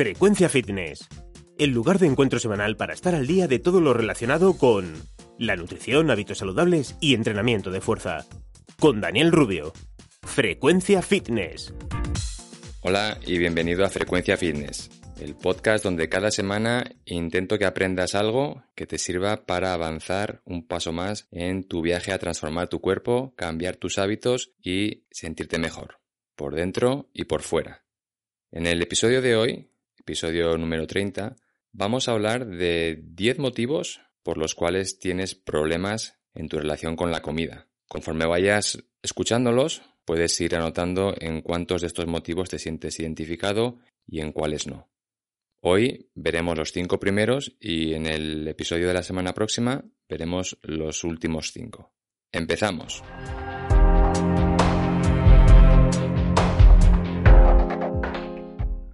Frecuencia Fitness, el lugar de encuentro semanal para estar al día de todo lo relacionado con la nutrición, hábitos saludables y entrenamiento de fuerza. Con Daniel Rubio. Frecuencia Fitness. Hola y bienvenido a Frecuencia Fitness, el podcast donde cada semana intento que aprendas algo que te sirva para avanzar un paso más en tu viaje a transformar tu cuerpo, cambiar tus hábitos y sentirte mejor, por dentro y por fuera. En el episodio de hoy, episodio número 30, vamos a hablar de 10 motivos por los cuales tienes problemas en tu relación con la comida. Conforme vayas escuchándolos, puedes ir anotando en cuántos de estos motivos te sientes identificado y en cuáles no. Hoy veremos los cinco primeros y en el episodio de la semana próxima veremos los últimos cinco. Empezamos.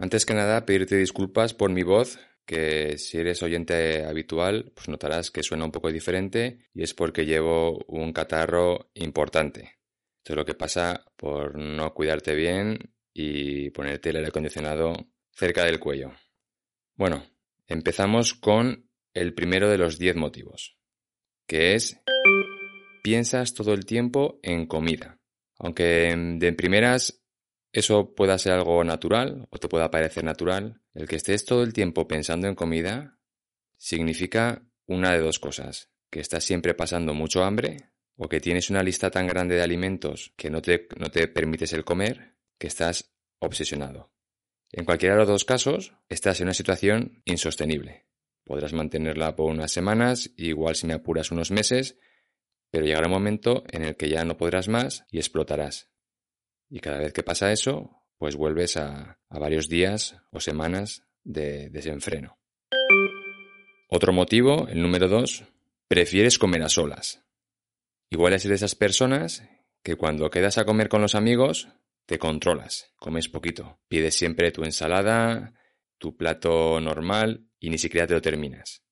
Antes que nada, pedirte disculpas por mi voz, que si eres oyente habitual, pues notarás que suena un poco diferente y es porque llevo un catarro importante. Esto es lo que pasa por no cuidarte bien y ponerte el aire acondicionado cerca del cuello. Bueno, empezamos con el primero de los 10 motivos, que es piensas todo el tiempo en comida. Aunque de primeras eso pueda ser algo natural o te pueda parecer natural, el que estés todo el tiempo pensando en comida significa una de dos cosas, que estás siempre pasando mucho hambre o que tienes una lista tan grande de alimentos que no te, no te permites el comer, que estás obsesionado. En cualquiera de los dos casos, estás en una situación insostenible. Podrás mantenerla por unas semanas, igual si me apuras unos meses, pero llegará un momento en el que ya no podrás más y explotarás. Y cada vez que pasa eso, pues vuelves a, varios días o semanas de desenfreno. Otro motivo, el número dos, prefieres comer a solas. Igual es de esas personas que cuando quedas a comer con los amigos, te controlas, comes poquito, pides siempre tu ensalada, tu plato normal y ni siquiera te lo terminas.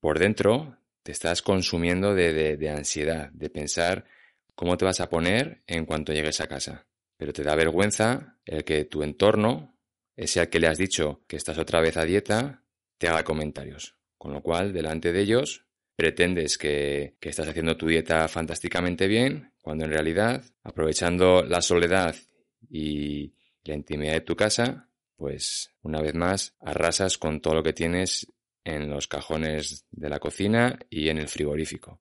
Por dentro te estás consumiendo de ansiedad, de pensar cómo te vas a poner en cuanto llegues a casa pero te da vergüenza el que tu entorno, ese al que le has dicho que estás otra vez a dieta, te haga comentarios. Con lo cual, delante de ellos, pretendes que, estás haciendo tu dieta fantásticamente bien, cuando en realidad, aprovechando la soledad y la intimidad de tu casa, pues una vez más arrasas con todo lo que tienes en los cajones de la cocina y en el frigorífico.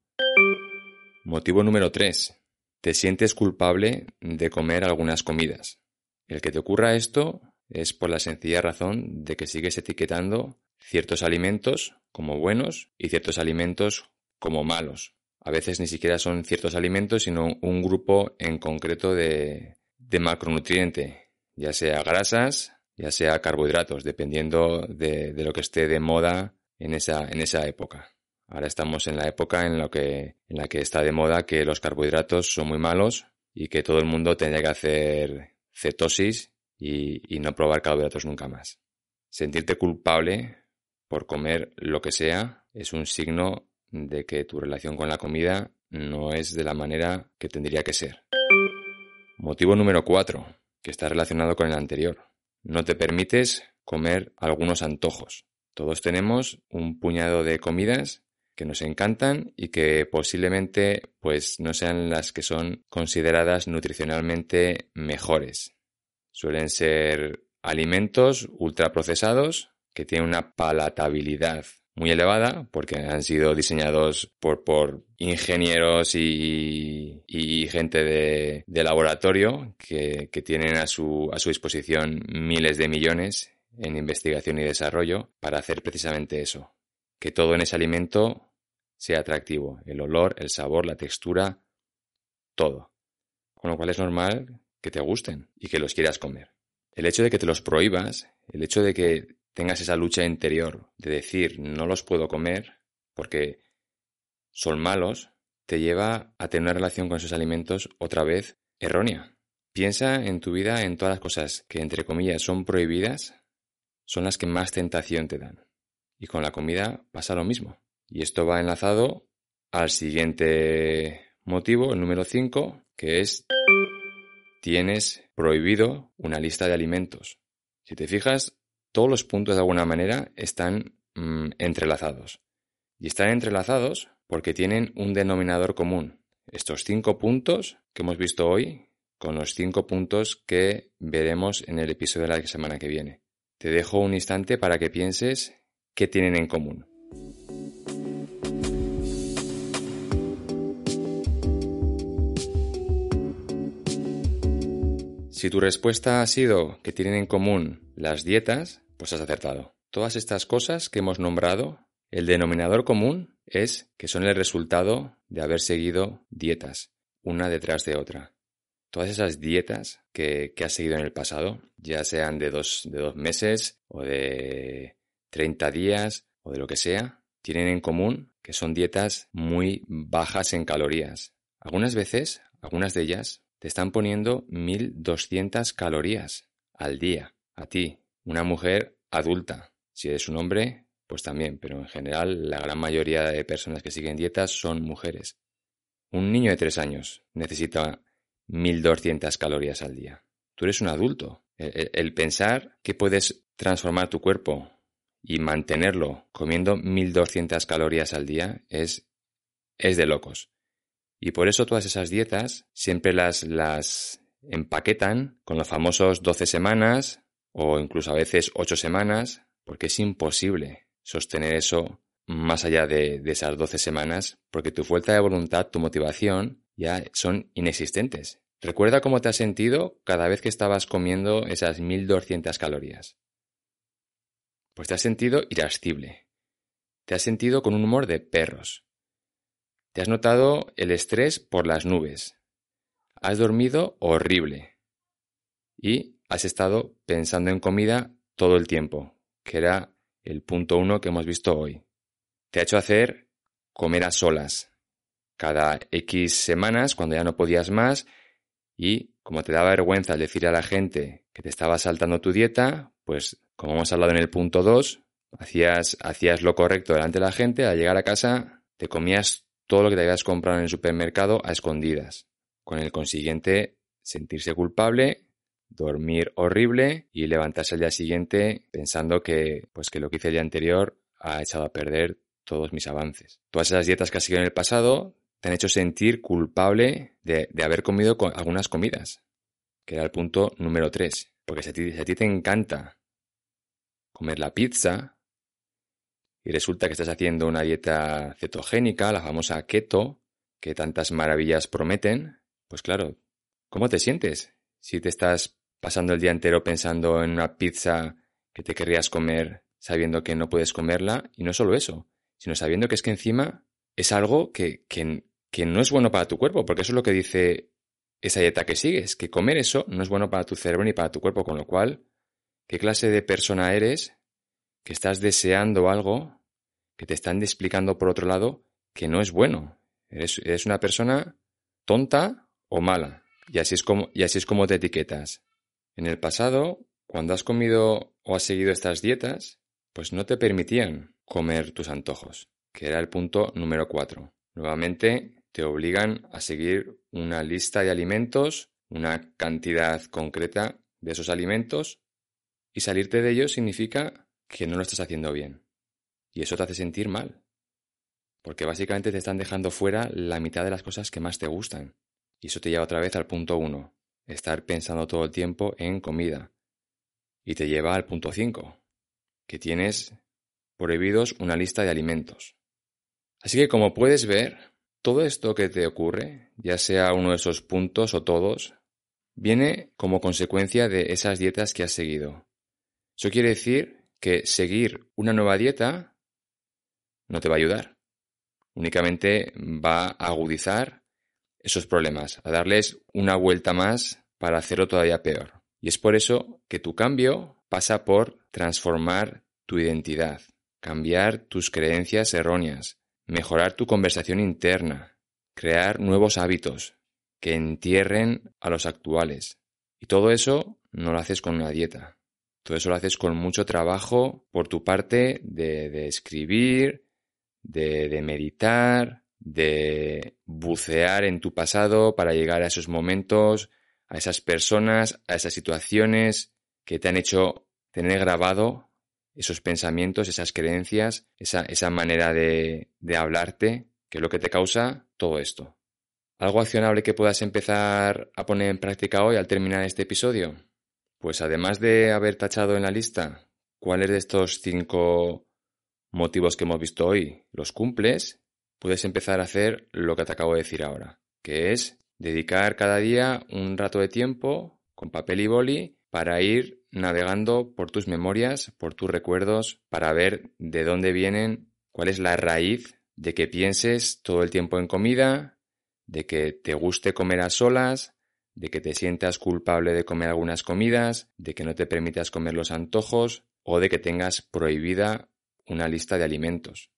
Motivo número 3 te sientes culpable de comer algunas comidas. El que te ocurra esto es por la sencilla razón de que sigues etiquetando ciertos alimentos como buenos y ciertos alimentos como malos. A veces ni siquiera son ciertos alimentos, sino un grupo en concreto de, de macronutriente, ya sea grasas, ya sea carbohidratos, dependiendo de, de lo que esté de moda en esa, en esa época. Ahora estamos en la época en, la que está de moda que los carbohidratos son muy malos y que todo el mundo tendría que hacer cetosis y, y no probar carbohidratos nunca más. Sentirte culpable por comer lo que sea es un signo de que tu relación con la comida no es de la manera que tendría que ser. Motivo número 4, que está relacionado con el anterior. No te permites comer algunos antojos. Todos tenemos un puñado de comidas que nos encantan y que posiblemente pues no sean las que son consideradas nutricionalmente mejores. Suelen ser alimentos ultraprocesados que tienen una palatabilidad muy elevada porque han sido diseñados por, por ingenieros y, y gente de, de laboratorio que, que, tienen a su, a su disposición miles de millones en investigación y desarrollo para hacer precisamente eso, que todo en ese alimento sea atractivo, el olor, el sabor, la textura, todo. Con lo cual es normal que te gusten y que los quieras comer. El hecho de que te los prohíbas, el hecho de que tengas esa lucha interior de decir no los puedo comer porque son malos, te lleva a tener una relación con esos alimentos otra vez errónea. Piensa en tu vida en todas las cosas que entre comillas son prohibidas, son las que más tentación te dan. Y con la comida pasa lo mismo. Y esto va enlazado al siguiente motivo, el número 5, que es tienes prohibido una lista de alimentos. Si te fijas, todos los puntos de alguna manera están mm, entrelazados. Y están entrelazados porque tienen un denominador común. Estos cinco puntos que hemos visto hoy con los cinco puntos que veremos en el episodio de la semana que viene. Te dejo un instante para que pienses qué tienen en común. Si tu respuesta ha sido que tienen en común las dietas, pues has acertado. Todas estas cosas que hemos nombrado, el denominador común es que son el resultado de haber seguido dietas, una detrás de otra. Todas esas dietas que, has seguido en el pasado, ya sean de dos, de dos meses o de 30 días o de lo que sea, tienen en común que son dietas muy bajas en calorías. Algunas veces, algunas de ellas, te están poniendo 1200 calorías al día, a ti, una mujer adulta. Si eres un hombre, pues también, pero en general la gran mayoría de personas que siguen dietas son mujeres. Un niño de tres años necesita 1200 calorías al día. Tú eres un adulto. El, el, pensar que puedes transformar tu cuerpo y mantenerlo comiendo 1200 calorías al día es, es de locos. Y por eso todas esas dietas siempre las, las empaquetan con los famosos 12 semanas o incluso a veces 8 semanas, porque es imposible sostener eso más allá de, de esas 12 semanas, porque tu fuerza de voluntad, tu motivación ya son inexistentes. Recuerda cómo te has sentido cada vez que estabas comiendo esas 1200 calorías. Pues te has sentido irascible. Te has sentido con un humor de perros. Te has notado el estrés por las nubes. Has dormido horrible. Y has estado pensando en comida todo el tiempo, que era el punto uno que hemos visto hoy. Te ha hecho hacer comer a solas. Cada X semanas, cuando ya no podías más, y como te daba vergüenza decir a la gente que te estaba saltando tu dieta, pues como hemos hablado en el punto 2, hacías, hacías lo correcto delante de la gente, al llegar a casa te comías todo lo que te habías comprado en el supermercado a escondidas, con el consiguiente sentirse culpable, dormir horrible y levantarse al día siguiente pensando que, pues que lo que hice el día anterior ha echado a perder todos mis avances. Todas esas dietas que has seguido en el pasado te han hecho sentir culpable de, haber comido algunas comidas, que era el punto número 3. Porque si a, ti, si a ti te encanta comer la pizza, y resulta que estás haciendo una dieta cetogénica, la famosa keto, que tantas maravillas prometen, pues claro, ¿cómo te sientes si te estás pasando el día entero pensando en una pizza que te querrías comer sabiendo que no puedes comerla? Y no solo eso, sino sabiendo que es que encima es algo que, que, no es bueno para tu cuerpo, porque eso es lo que dice esa dieta que sigues, que comer eso no es bueno para tu cerebro ni para tu cuerpo, con lo cual, ¿qué clase de persona eres que estás deseando algo que te están explicando por otro lado que no es bueno. Eres, una persona tonta o mala. Y así, es como, y así es como te etiquetas. En el pasado, cuando has comido o has seguido estas dietas, pues no te permitían comer tus antojos, que era el punto número cuatro. Nuevamente, te obligan a seguir una lista de alimentos, una cantidad concreta de esos alimentos, y salirte de ellos significa que no lo estás haciendo bien. Y eso te hace sentir mal. Porque básicamente te están dejando fuera la mitad de las cosas que más te gustan. Y eso te lleva otra vez al punto 1, estar pensando todo el tiempo en comida. Y te lleva al punto 5, que tienes prohibidos una lista de alimentos. Así que como puedes ver, todo esto que te ocurre, ya sea uno de esos puntos o todos, viene como consecuencia de esas dietas que has seguido. Eso quiere decir que seguir una nueva dieta no te va a ayudar. Únicamente va a agudizar esos problemas, a darles una vuelta más para hacerlo todavía peor. Y es por eso que tu cambio pasa por transformar tu identidad, cambiar tus creencias erróneas, mejorar tu conversación interna, crear nuevos hábitos que entierren a los actuales. Y todo eso no lo haces con una dieta. Todo eso lo haces con mucho trabajo por tu parte de, escribir, de, meditar, de bucear en tu pasado para llegar a esos momentos, a esas personas, a esas situaciones que te han hecho tener grabado esos pensamientos, esas creencias, esa, esa manera de, de hablarte, que es lo que te causa todo esto. ¿Algo accionable que puedas empezar a poner en práctica hoy al terminar este episodio? Pues además de haber tachado en la lista cuáles de estos cinco motivos que hemos visto hoy los cumples, puedes empezar a hacer lo que te acabo de decir ahora, que es dedicar cada día un rato de tiempo con papel y boli para ir navegando por tus memorias, por tus recuerdos, para ver de dónde vienen, cuál es la raíz de que pienses todo el tiempo en comida, de que te guste comer a solas, de que te sientas culpable de comer algunas comidas, de que no te permitas comer los antojos o de que tengas prohibida una lista de alimentos.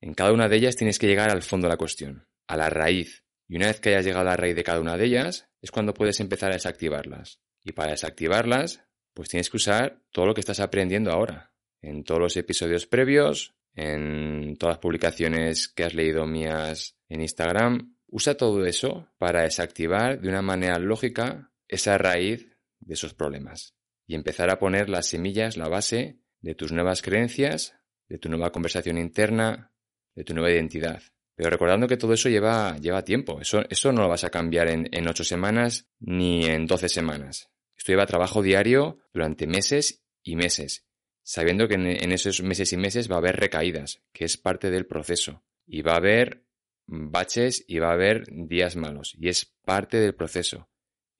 En cada una de ellas tienes que llegar al fondo de la cuestión, a la raíz. Y una vez que hayas llegado a la raíz de cada una de ellas, es cuando puedes empezar a desactivarlas. Y para desactivarlas, pues tienes que usar todo lo que estás aprendiendo ahora. En todos los episodios previos, en todas las publicaciones que has leído mías en Instagram, Usa todo eso para desactivar de una manera lógica esa raíz de esos problemas y empezar a poner las semillas, la base de tus nuevas creencias, de tu nueva conversación interna, de tu nueva identidad. Pero recordando que todo eso lleva, lleva tiempo. Eso, eso no lo vas a cambiar en, ocho semanas ni en doce semanas. Esto lleva trabajo diario durante meses y meses, sabiendo que en esos meses y meses va a haber recaídas, que es parte del proceso. Y va a haber baches y va a haber días malos. Y es parte del proceso.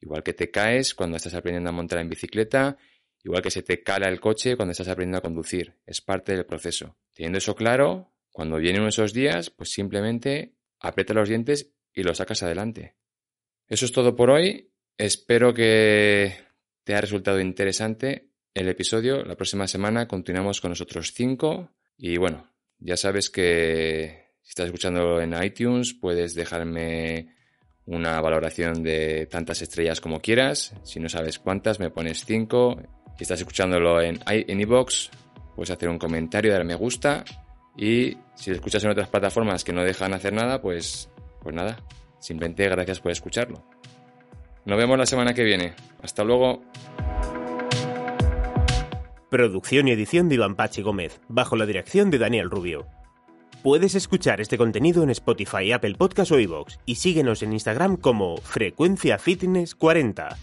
Igual que te caes cuando estás aprendiendo a montar en bicicleta, igual que se te cala el coche cuando estás aprendiendo a conducir. Es parte del proceso. Teniendo eso claro, cuando vienen esos días, pues simplemente aprieta los dientes y lo sacas adelante. Eso es todo por hoy. Espero que te haya resultado interesante el episodio. La próxima semana continuamos con los otros cinco. Y bueno, ya sabes que si estás escuchándolo en iTunes, puedes dejarme una valoración de tantas estrellas como quieras. Si no sabes cuántas, me pones 5. Si estás escuchándolo en, en iVoox, puedes hacer un comentario, dar me gusta. Y si lo escuchas en otras plataformas que no dejan hacer nada, pues, pues nada. Simplemente gracias por escucharlo. Nos vemos la semana que viene. Hasta luego. Producción y edición de Iván Pachi Gómez, bajo la dirección de Daniel Rubio. Puedes escuchar este contenido en Spotify, Apple Podcast o iVoox y síguenos en Instagram como Frecuencia Fitness 40.